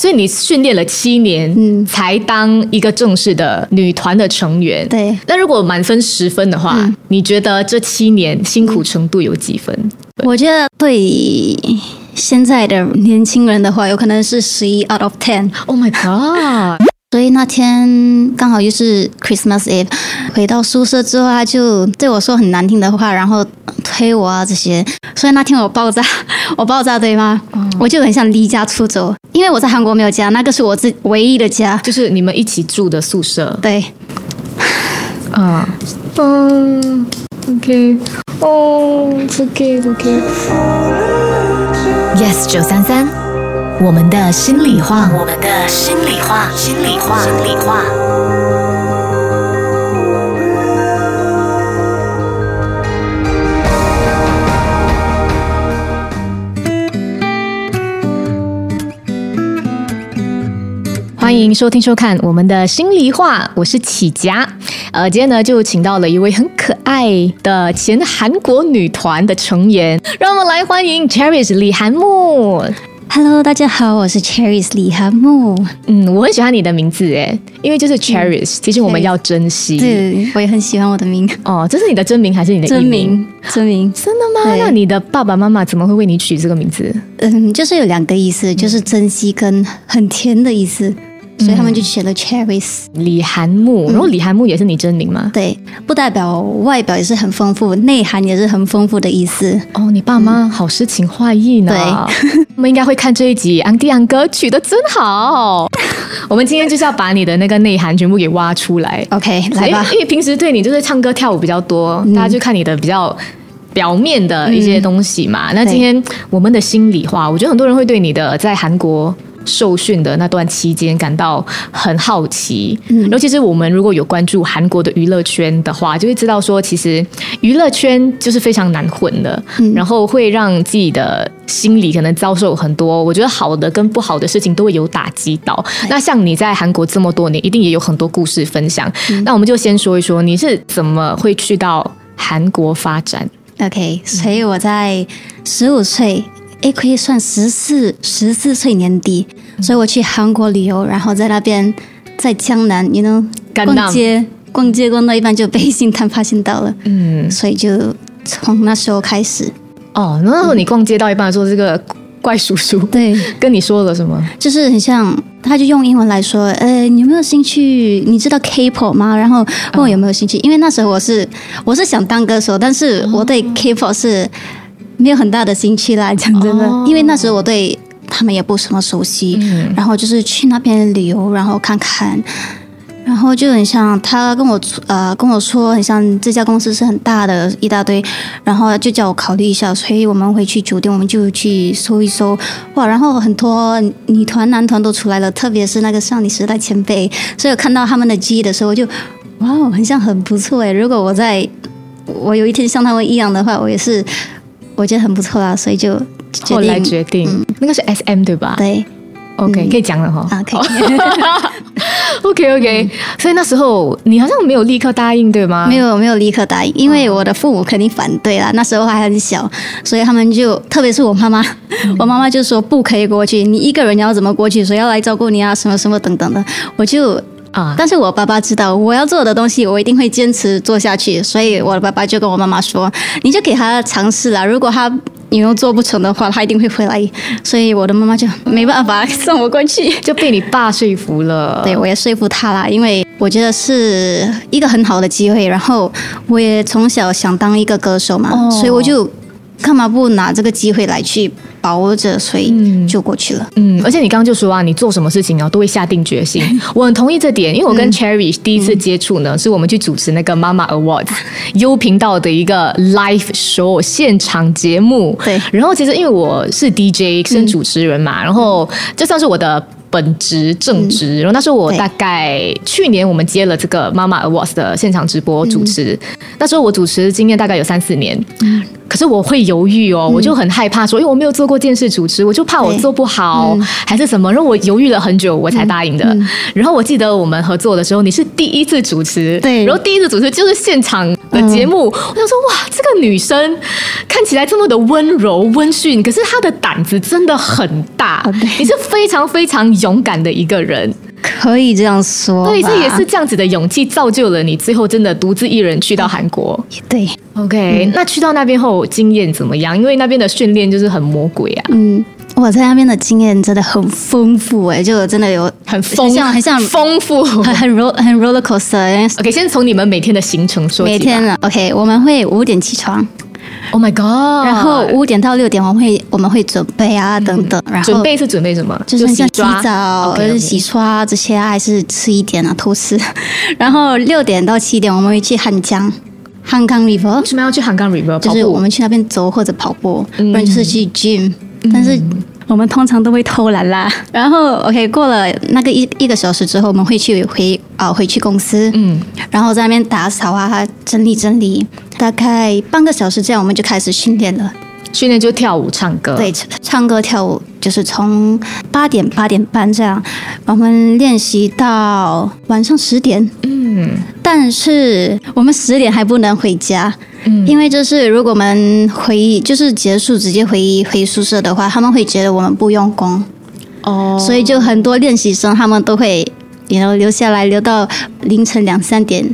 所以你训练了七年，嗯才当一个正式的女团的成员。对那如果满分十分的话，嗯你觉得这七年辛苦程度有几分？我觉得对现在的年轻人的话，有可能是十一 out of ten。Oh my god！所以那天刚好又是 Christmas Eve，回到宿舍之后，他就对我说很难听的话，然后推我啊这些。所以那天我爆炸，我爆炸对吗？我就很想离家出走，因为我在韩国没有家，那个是我自唯一的家。就是你们一起住的宿舍。对，嗯，嗯，OK，哦，OK，OK。Yes 九三三，我们的心里话，我们的心里话，心里话，心里话。欢迎收听收看我们的心里话，我是启佳。呃，今天呢就请到了一位很可爱的前韩国女团的成员，让我们来欢迎 Cherish 李韩木。Hello，大家好，我是 Cherries 李涵木。嗯，我很喜欢你的名字诶，因为就是 Cherish，、其实我们要珍惜。对，我也很喜欢我的名，哦，这是你的真名还是你的真名？真名。真的吗？那你的爸爸妈妈怎么会为你取这个名字？嗯，就是有两个意思，就是珍惜跟很甜的意思，所以他们就写了 Cherries。李韩木，然后李韩木也是你真名吗？对，不代表外表也是很丰富，内涵也是很丰富的意思。哦，你爸妈好诗情画意呢。对，我们应该会看这一集，安迪安哥取的真好。我们今天就是要把你的那个内涵全部给挖出来。OK，来吧因为。因为平时对你就是唱歌跳舞比较多，大家就看你的比较。表面的一些东西嘛，那今天我们的心里话，我觉得很多人会对你的在韩国受训的那段期间感到很好奇。嗯尤其是我们如果有关注韩国的娱乐圈的话，就会知道说，其实娱乐圈就是非常难混的，嗯然后会让自己的心里可能遭受很多，我觉得好的跟不好的事情都会有打击到。那像你在韩国这么多年，一定也有很多故事分享。嗯那我们就先说一说你是怎么会去到韩国发展？OK，所以我在十五岁，诶，可以算十四十四岁年底，所以我去韩国旅游，然后在那边在江南，you know，逛街，逛街逛到一半就被星探发现到了，嗯，所以就从那时候开始，哦，那时候你逛街到一半的时候，这个怪叔叔对，跟你说了什么？就是很像，他就用英文来说，呃，你有没有兴趣？你知道 K-pop 吗？然后问我有没有兴趣，因为那时候我是我是想当歌手，但是我对 K-pop 是没有很大的兴趣啦，讲真的，哦因为那时候我对他们也不什么熟悉，嗯然后就是去那边旅游，然后看看。然后就很像他跟我呃跟我说，很像这家公司是很大的一大堆，然后就叫我考虑一下，所以我们回去酒店，我们就去搜一搜，哇，然后很多女团、男团都出来了，特别是那个少女时代前辈，所以我看到他们的 G 的时候，我就哇，很像很不错诶。如果我在我有一天像他们一样的话，我也是我觉得很不错啦，所以就决后来定决定，那个是 S M 对吧？对，OK，、嗯可以讲了哈。啊，可以。OK OK，、所以那时候你好像没有立刻答应对吗？没有没有立刻答应，因为我的父母肯定反对啦。那时候还很小，所以他们就，特别是我妈妈，我妈妈就说不可以过去，你一个人要怎么过去？谁要来照顾你啊？什么什么等等的。我就，啊，但是我爸爸知道我要做的东西，我一定会坚持做下去，所以我的爸爸就跟我妈妈说，你就给他尝试啦，如果他。你又做不成的话，他一定会回来，所以我的妈妈就 没办法送我过去。就被你爸说服了。对，我也说服他啦，因为我觉得是一个很好的机会。然后我也从小想当一个歌手嘛，哦所以我就干嘛不拿这个机会来去把握着，所以就过去了。嗯，而且你刚刚就说啊，你做什么事情啊都会下定决心，我很同意这点，因为我跟 Cherry 第一次接触呢，是我们去主持那个妈妈 Awards 优频道的一个 live show 现场节目。对然后其实因为我是 DJ 是主持人嘛，然后这算是我的。本职正职。然后那时候我大概去年我们接了这个妈妈 Awards 的现场直播主持，那时候我主持经验大概有三四年。可是我会犹豫哦，我就很害怕说，因为我没有做过电视主持，我就怕我做不好还是什么。然后我犹豫了很久，我才答应的。然后我记得我们合作的时候，你是第一次主持，对，然后第一次主持就是现场的节目。我想说，哇，这个女生看起来这么的温柔温驯，可是她的胆子真的很大。你是非常非常勇敢的一个人。可以这样说，对，这也是这样子的勇气造就了你最后真的独自一人去到韩国。对，OK，那去到那边后经验怎么样？因为那边的训练就是很魔鬼啊。嗯，我在那边的经验真的很丰富哎，就真的有很丰像很像丰富，很很 roll 很 roller coaster。OK，先从你们每天的行程说起。每天了，OK，我们会五点起床。Oh my god！然后五点到六点，我们会我们会准备啊等等。然后准备是准备什么？就是像洗澡、洗刷这些，还是吃一点啊，偷吃。然后六点到七点，我们会去汉江汉江 River。为什么要去汉江 River？就是我们去那边走或者跑步，不然就是去 gym。但是我们通常都会偷懒啦。然后 OK，过了那个一一个小时之后，我们会去回啊回去公司，嗯，然后在那边打扫啊，整理整理。大概半个小时，这样我们就开始训练了。训练就跳舞、唱歌。对，唱歌、跳舞，就是从八点八点半这样，我们练习到晚上十点。嗯。但是我们十点还不能回家，嗯，因为就是如果我们回就是结束直接回回宿舍的话，他们会觉得我们不用功。哦。所以就很多练习生他们都会。然后留下来，留到凌晨两三点。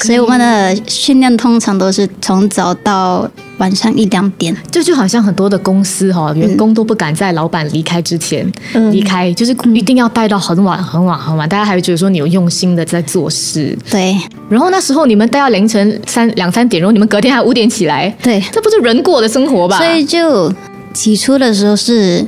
所以我们的训练通常都是从早到晚上一两点。就就好像很多的公司哈，员工都不敢在老板离开之前离开，就是一定要待到很晚很晚很晚，大家还会觉得说你有用心的在做事。对。然后那时候你们待到凌晨三两三点，然后你们隔天还五点起来。对。这不是人过的生活吧？所以就起初的时候是。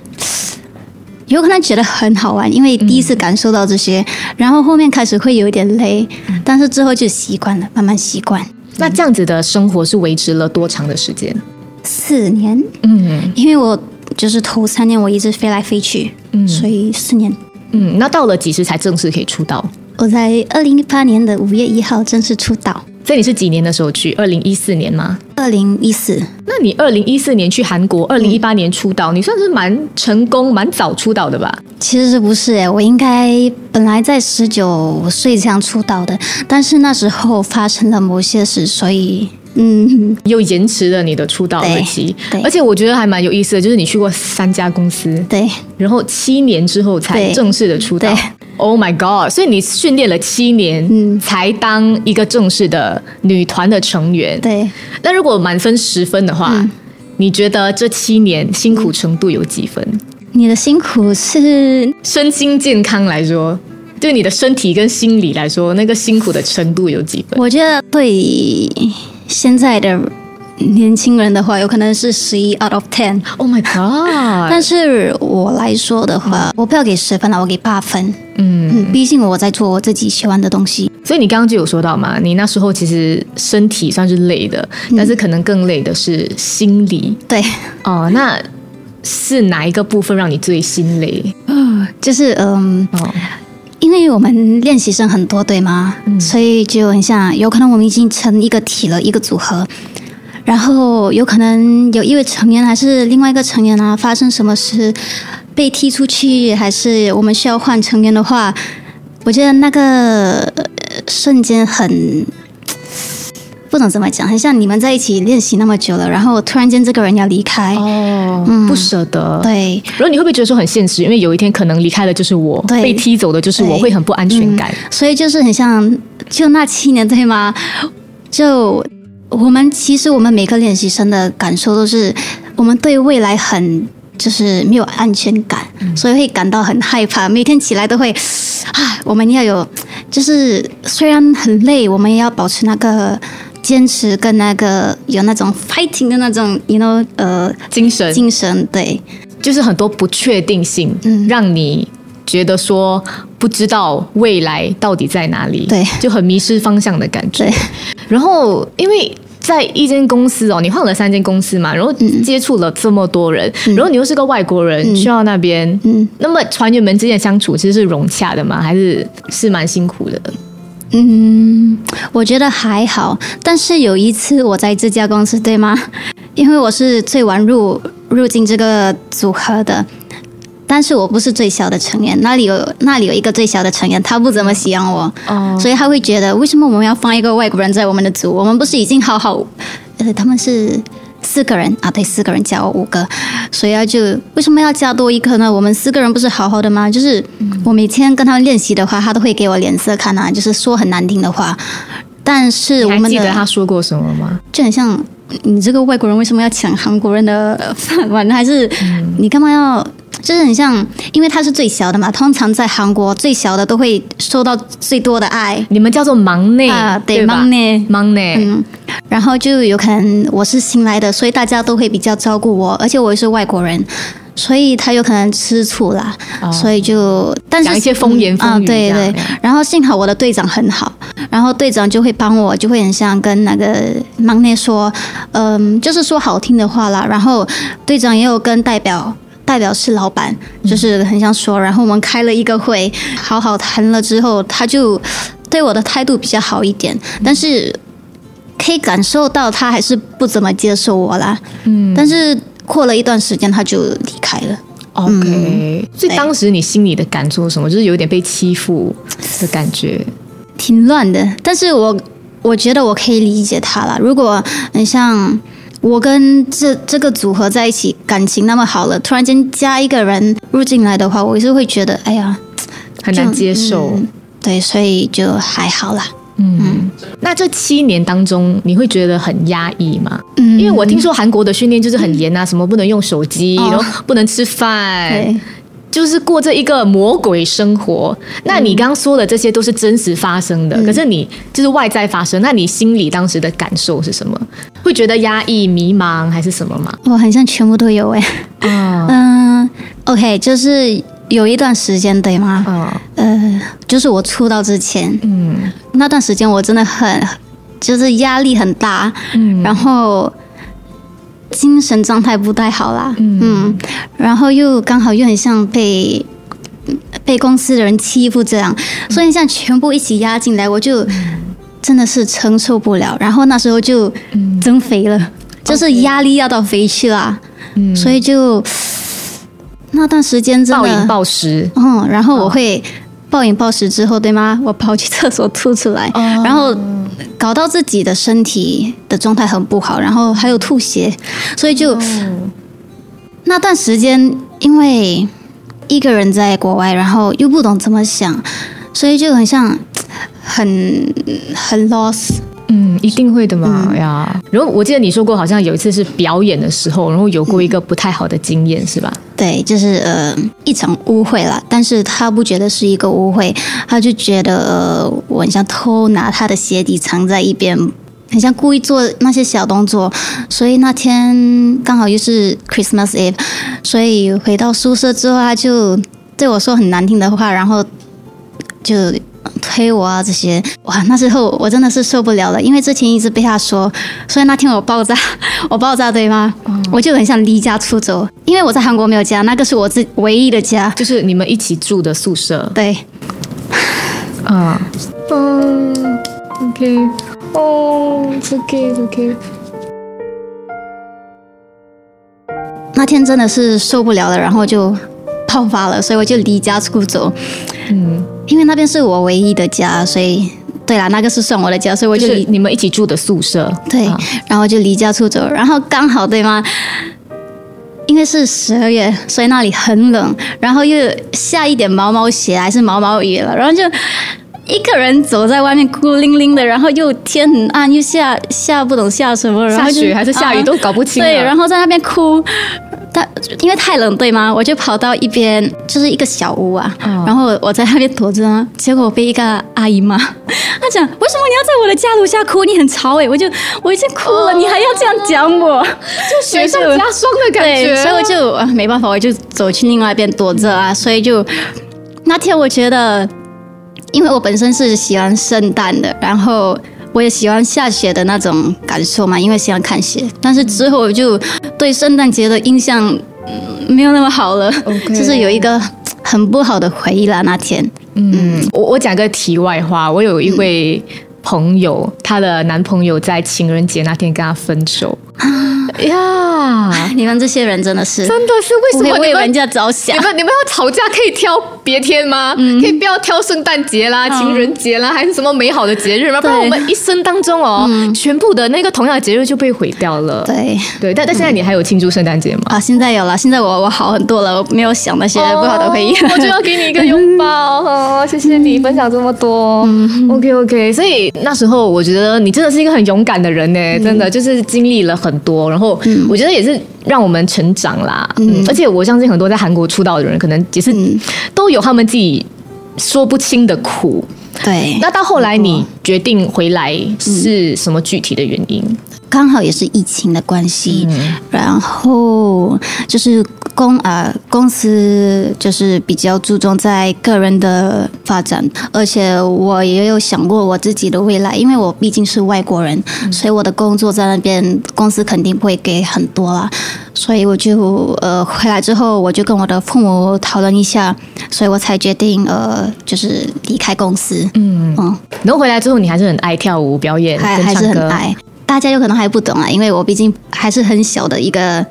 有可能觉得很好玩，因为第一次感受到这些，然后后面开始会有一点累，但是之后就习惯了，慢慢习惯。那这样子的生活是维持了多长的时间？四年。嗯，因为我就是头三年我一直飞来飞去，嗯，所以四年。嗯，那到了几时才正式可以出道？我在二零一八年的五月一号正式出道。所以你是几年的时候去？二零一四年吗？二零一四。那你二零一四年去韩国，二零一八年出道，你算是蛮成功、蛮早出道的吧？其实不是哎，我应该本来在十九岁这样出道的，但是那时候发生了某些事，所以嗯，又延迟了你的出道日期。对，而且我觉得还蛮有意思的，就是你去过三家公司，对，然后七年之后才正式的出道。Oh my god！所以你训练了七年，嗯，才当一个正式的女团的成员。对。那如果满分十分的话，你觉得这七年辛苦程度有几分？你的辛苦是身心健康来说，对你的身体跟心理来说，那个辛苦的程度有几分？我觉得对现在的。年轻人的话，有可能是十一 out of ten。Oh my god！但是我来说的话，我不要给十分了，我给八分。嗯，毕竟我在做我自己喜欢的东西。所以你刚刚就有说到嘛，你那时候其实身体算是累的，但是可能更累的是心理。对，哦，那是哪一个部分让你最心累？嗯，就是嗯，因为我们练习生很多，对吗？所以就很像，有可能我们已经成一个体了，一个组合。然后有可能有一位成员还是另外一个成员啊，发生什么事被踢出去，还是我们需要换成员的话，我觉得那个瞬间很不能怎么讲，很像你们在一起练习那么久了，然后突然间这个人要离开，哦，不舍得。对，然后你会不会觉得说很现实？因为有一天可能离开的就是我，被踢走的就是我，会很不安全感。所以就是很像，就那七年对吗？就。我们其实，我们每个练习生的感受都是，我们对未来很就是没有安全感，所以会感到很害怕。每天起来都会，啊，我们要有，就是虽然很累，我们也要保持那个坚持跟那个有那种 fighting 的那种，you know，呃，精神，精神，对，就是很多不确定性，嗯，让你觉得说不知道未来到底在哪里，对，就很迷失方向的感觉。对，然后因为。在一间公司哦，你换了三间公司嘛，然后接触了这么多人，然后你又是个外国人，去到那边，嗯，那么船员们之间相处其实是融洽的吗？还是是蛮辛苦的？嗯，我觉得还好。但是有一次我在这家公司，对吗？因为我是最晚入入境这个组合的。但是我不是最小的成员，那里有那里有一个最小的成员，他不怎么喜欢我，所以他会觉得为什么我们要放一个外国人在我们的组？我们不是已经好好？呃，他们是四个人啊，对，四个人加我五个，所以啊，就为什么要加多一个呢？我们四个人不是好好的吗？就是我每天跟他练习的话，他都会给我脸色看啊，就是说很难听的话。但是我们记得他说过什么吗？就很像你这个外国人为什么要抢韩国人的饭碗？还是你干嘛要？就是很像，因为他是最小的嘛。通常在韩国，最小的都会受到最多的爱。你们叫做忙内啊，对忙内忙内。嗯，然后就有可能我是新来的，所以大家都会比较照顾我，而且我也是外国人，所以他有可能吃醋啦。所以就，但是一些风言风语啊。对对。然后幸好我的队长很好，然后队长就会帮我，就会很像跟那个忙内说，嗯，就是说好听的话啦。然后队长也有跟代表。代表是老板，就是很想说，然后我们开了一个会，好好谈了之后，他就对我的态度比较好一点，但是可以感受到他还是不怎么接受我啦。嗯，但是过了一段时间他就离开了。OK，所以当时你心里的感受什么？就是有点被欺负的感觉，挺乱的。但是我我觉得我可以理解他了。如果你像。我跟这这个组合在一起，感情那么好了，突然间加一个人入进来的话，我是会觉得，哎呀，很难接受。对，所以就还好啦。嗯，那这七年当中，你会觉得很压抑吗？嗯，因为我听说韩国的训练就是很严啊，什么不能用手机，然后不能吃饭。就是过这一个魔鬼生活。那你刚刚说的这些都是真实发生的，可是你就是外在发生。那你心里当时的感受是什么？会觉得压抑、迷茫还是什么吗？我好像全部都有哎。嗯，OK，就是有一段时间对吗？嗯，呃，就是我出道之前，嗯，那段时间我真的很，就是压力很大，嗯，然后。精神状态不太好啦，嗯，然后又刚好又很像被被公司的人欺负这样，所以像全部一起压进来，我就真的是承受不了。然后那时候就增肥了，就是压力压到肥去了，所以就那段时间真的暴饮暴食，嗯，然后我会。暴饮暴食之后，对吗？我跑去厕所吐出来，然后搞到自己的身体的状态很不好，然后还有吐血，所以就那段时间，因为一个人在国外，然后又不懂怎么想，所以就很像很很 lost。嗯，一定会的嘛呀。然后我记得你说过，好像有一次是表演的时候，然后有过一个不太好的经验，是吧？对，就是呃一场误会了。但是他不觉得是一个误会，他就觉得呃我很像偷拿他的鞋底藏在一边，很像故意做那些小动作。所以那天刚好又是 Christmas Eve，所以回到宿舍之后，他就对我说很难听的话，然后就。推我啊这些哇！那时候我真的是受不了了，因为之前一直被他说，所以那天我爆炸，我爆炸对吗？我就很想离家出走，因为我在韩国没有家，那个是我自唯一的家，就是你们一起住的宿舍。对，嗯，嗯，OK，哦，OK，OK。那天真的是受不了了，然后就爆发了，所以我就离家出走。嗯。因为那边是我唯一的家，所以对啦，那个是算我的家，所以我就你们一起住的宿舍，对，然后就离家出走，然后刚好对吗？因为是十二月，所以那里很冷，然后又下一点毛毛雪还是毛毛雨了，然后就一个人走在外面孤零零的，然后又天很暗，又下下不懂下什么，下雪还是下雨都搞不清，对，然后在那边哭。但因为太冷，对吗？我就跑到一边，就是一个小屋啊。然后我在那边躲着，结果被一个阿姨骂。她讲：“为什么你要在我的家楼下哭？你很吵哎！”我就我已经哭了，你还要这样讲我，就雪上加霜的感觉。所以我就没办法，我就走去另外一边躲着啊。所以就那天，我觉得，因为我本身是喜欢圣诞的，然后我也喜欢下雪的那种感受嘛，因为喜欢看雪。但是之后我就对圣诞节的印象、嗯、没有那么好了 就是有一个很不好的回忆啦。那天，嗯，我我讲个题外话，我有一位朋友，她的男朋友在情人节那天跟她分手。呀，你们这些人真的是真的是为什么会为人家着想你。们你们要吵架可以挑别天吗？嗯可以不要挑圣诞节啦、情人节啦，还是什么美好的节日吗？不然我们一生当中哦，全部的那个同样的节日就被毁掉了。对对，但但现在你还有庆祝圣诞节吗？啊，现在有了，现在我我好很多了，我没有想那些不好的回忆。哦 我就要给你一个拥抱，哦、谢谢你分享这么多。OK OK，所以那时候我觉得你真的是一个很勇敢的人呢，真的就是经历了很多，然后我觉得也是让我们成长啦。嗯，而且我相信很多在韩国出道的人，可能也是都有他们自己说不清的苦。对，那到后来你决定回来是什么具体的原因？刚好也是疫情的关系，嗯然后就是公呃公司就是比较注重在个人的发展，而且我也有想过我自己的未来，因为我毕竟是外国人，所以我的工作在那边公司肯定不会给很多啦，所以我就呃回来之后，我就跟我的父母讨论一下，所以我才决定呃就是离开公司，嗯，嗯。然后回来之后，你还是很爱跳舞、表演还。是很爱。大家有可能还不懂啊，因为我毕竟还是很小的一个，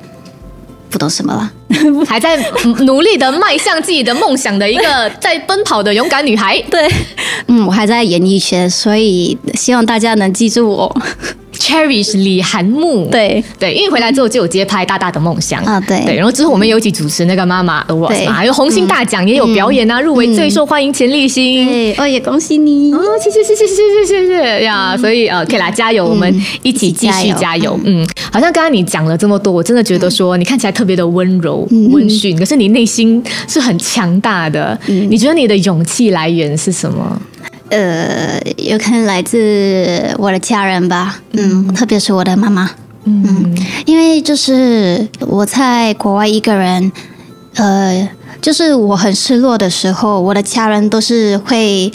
不懂什么了。还在努力的迈向自己的梦想的一个在奔跑的勇敢女孩。对，嗯，我还在演艺圈，所以希望大家能记住我。Cherish 李韩木，对，对，因为回来之后就有接拍《大大的梦想》啊对对，然后之后我们有一起主持那个妈妈 Awards 对嘛，还有红星大奖也有表演啊，入围最受欢迎潜力星。对，哦，也恭喜你。哦，谢谢谢谢谢谢谢谢呀！所以呃，可以啦，加油，我们一起继续加油。嗯，好像刚刚你讲了这么多，我真的觉得说你看起来特别的温柔温驯，可是你内心是很强大的。你觉得你的勇气来源是什么？呃，有可能来自我的家人吧，嗯，特别是我的妈妈，嗯因为就是我在国外一个人，呃，就是我很失落的时候，我的家人都是会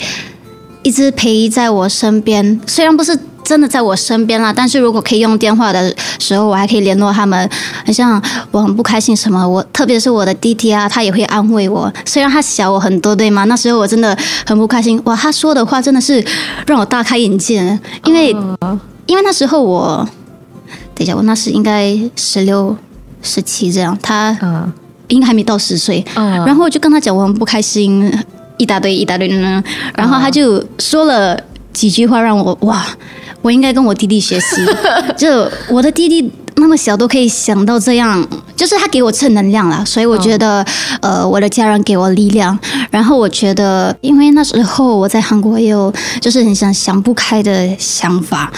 一直陪在我身边，虽然不是真的在我身边啦，但是如果可以用电话的时候，我还可以联络他们。好像我很不开心什么，我特别是我的弟弟啊，他也会安慰我。虽然他小我很多，对吗？那时候我真的很不开心。哇，他说的话真的是让我大开眼界，因为、因为那时候我，等一下，我那时应该十六、十七这样，他嗯应该还没到十岁。嗯然后我就跟他讲我很不开心，一大堆一大堆的，然后他就说了几句话让我哇，我应该跟我弟弟学习，就我的弟弟。那么小都可以想到这样，就是他给我正能量了，所以我觉得，呃，我的家人给我力量。然后我觉得，因为那时候我在韩国也有就是很想想不开的想法，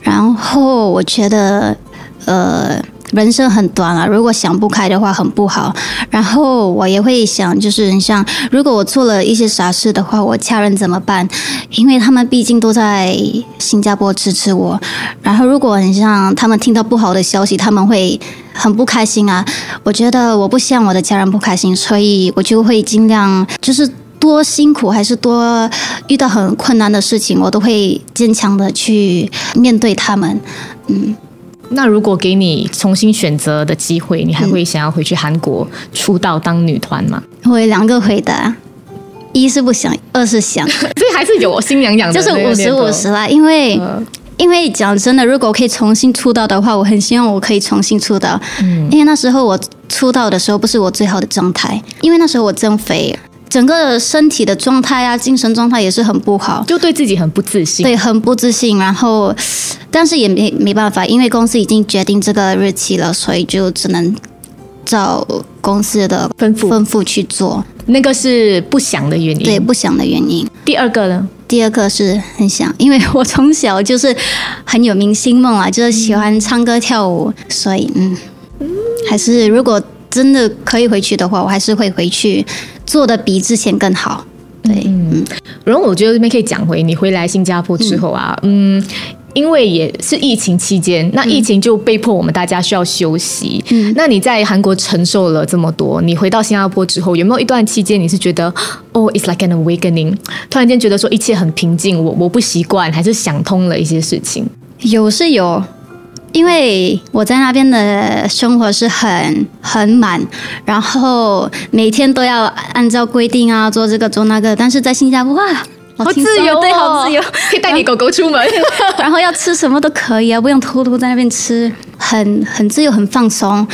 然后我觉得，呃，人生很短了，如果想不开的话很不好。然后我也会想，就是你像，如果我做了一些傻事的话，我家人怎么办？因为他们毕竟都在新加坡支持我。然后如果很像他们听到不好的消息，他们会很不开心啊。我觉得我不希望我的家人不开心，所以我就会尽量就是。多辛苦还是多遇到很困难的事情，我都会坚强的去面对他们。嗯那如果给你重新选择的机会，你还会想要回去韩国出道当女团吗？我有两个回答，一是不想，二是想，所以还是有心痒痒的就是五十五十啦。因为、嗯因为讲真的，如果可以重新出道的话，我很希望我可以重新出道。嗯因为那时候我出道的时候不是我最好的状态，因为那时候我增肥。整个身体的状态啊，精神状态也是很不好，就对自己很不自信。对，很不自信。然后，但是也没没办法，因为公司已经决定这个日期了，所以就只能照公司的吩咐吩咐去做。那个是不想的原因。对，不想的原因。第二个呢？第二个是很想，因为我从小就是很有明星梦啊，就是喜欢唱歌跳舞，所以嗯，还是如果真的可以回去的话，我还是会回去做的比之前更好。对，嗯然后我觉得这边可以讲回你回来新加坡之后啊，嗯。因为也是疫情期间，那疫情就被迫我们大家需要休息。嗯那你在韩国承受了这么多，你回到新加坡之后，有没有一段期间你是觉得哦，it's like an awakening，突然间觉得说一切很平静，我我不习惯，还是想通了一些事情？有是有，因为我在那边的生活是很很满，然后每天都要按照规定啊做这个做那个，但是在新加坡哇，好自由、哦，对，好自由，可以带你狗狗出门。然后要吃什么都可以啊，不用偷偷在那边吃，很很自由，很放松。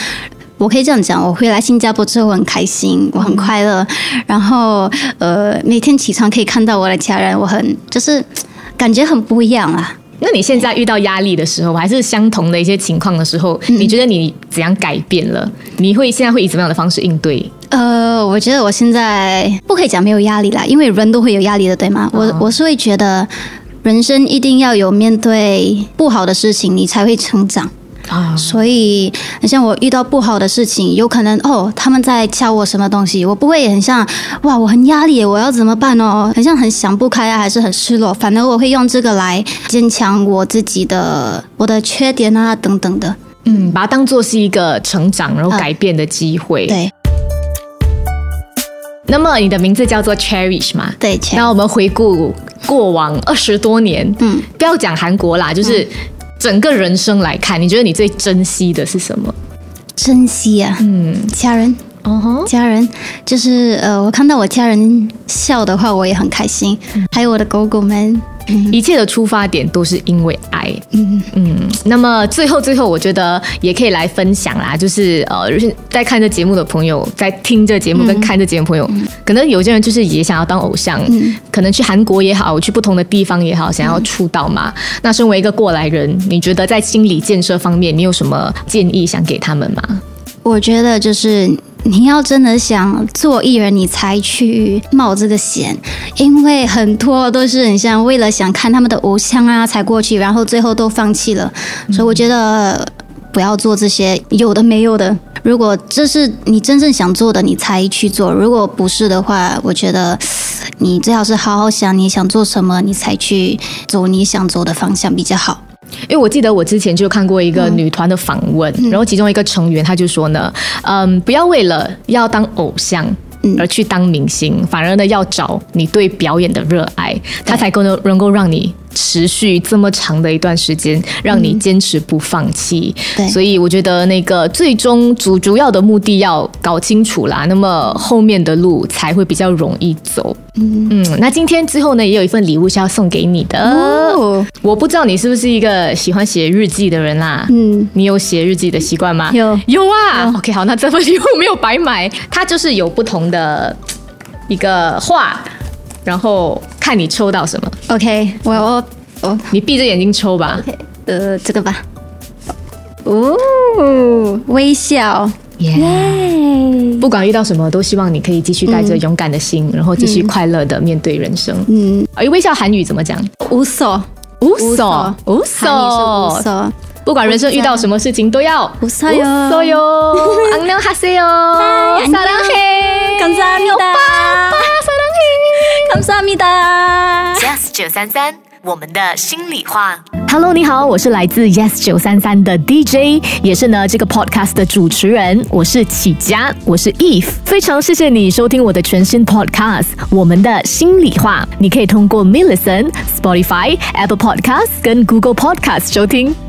我可以这样讲，我回来新加坡之后我很开心，我很快乐，然后呃每天起床可以看到我的家人，我很就是感觉很不一样啊。那你现在遇到压力的时候，还是相同的一些情况的时候，你觉得你怎样改变了？你会现在会以怎么样的方式应对？呃，我觉得我现在不可以讲没有压力啦，因为人都会有压力的，对吗？我我是会觉得人生一定要有面对不好的事情，你才会成长。啊，所以，很像我遇到不好的事情，有可能哦，他们在教我什么东西，我不会很像哇，我很压力，我要怎么办哦？很像很想不开啊，还是很失落。反而我会用这个来坚强我自己的我的缺点啊等等的。嗯，把它当做是一个成长然后改变的机会。。对那么你的名字叫做 Cherish 嘛？对，那我们回顾过往二十多年，嗯，不要讲韩国啦，就是整个人生来看，你觉得你最珍惜的是什么？珍惜啊，嗯，家人。哦吼，家人就是呃，我看到我家人笑的话，我也很开心。还有我的狗狗们，一切的出发点都是因为爱。嗯嗯，那么最后最后，我觉得也可以来分享啦，就是呃，是在看这节目的朋友，在听这节目跟看这节目的朋友，可能有些人就是也想要当偶像，嗯可能去韩国也好，去不同的地方也好，想要出道嘛。那身为一个过来人，你觉得在心理建设方面，你有什么建议想给他们吗？我觉得就是你要真的想做艺人，你才去冒这个险，因为很多都是很像为了想看他们的偶像啊才过去，然后最后都放弃了。所以我觉得不要做这些有的没有的。如果这是你真正想做的，你才去做；如果不是的话，我觉得你最好是好好想你想做什么，你才去走你想走的方向比较好。因为我记得我之前就看过一个女团的访问，然后其中一个成员他就说呢，嗯，不要为了要当偶像。而去当明星，反而呢要找你对表演的热爱，它才够能能够让你持续这么长的一段时间，让你坚持不放弃。对所以我觉得那个最终主主要的目的要搞清楚啦，那么后面的路才会比较容易走。嗯那今天之后呢，也有一份礼物是要送给你的。哦，我不知道你是不是一个喜欢写日记的人啦、嗯，你有写日记的习惯吗？有有啊。OK，好，那这份礼物没有白买，它就是有不同的一个画，然后看你抽到什么， OK，我我我你闭着眼睛抽吧。呃，这个吧。哦，微笑，耶、不管遇到什么，都希望你可以继续带着勇敢的心，然后继续快乐的面对人生。嗯，而微笑韩语怎么讲？无所，无所所，无韩语是无所。不管人生遇到什么事情，都要无所哟无所哟。안녕하세요， 嗨 사랑해， 감사합니다 사랑해。 감사합니다。 Yes 九三三，我们的心里话。 Hello，你好，我是来自 Yes 九三三的 DJ，也是呢这个 podcast 的主持人，我是启佳，我是 Eve，非常谢谢你收听我的全新 podcast《我们的心里话》，你可以通过 m i l l i c e n Spotify、Apple Podcast 跟 Google Podcast 收听。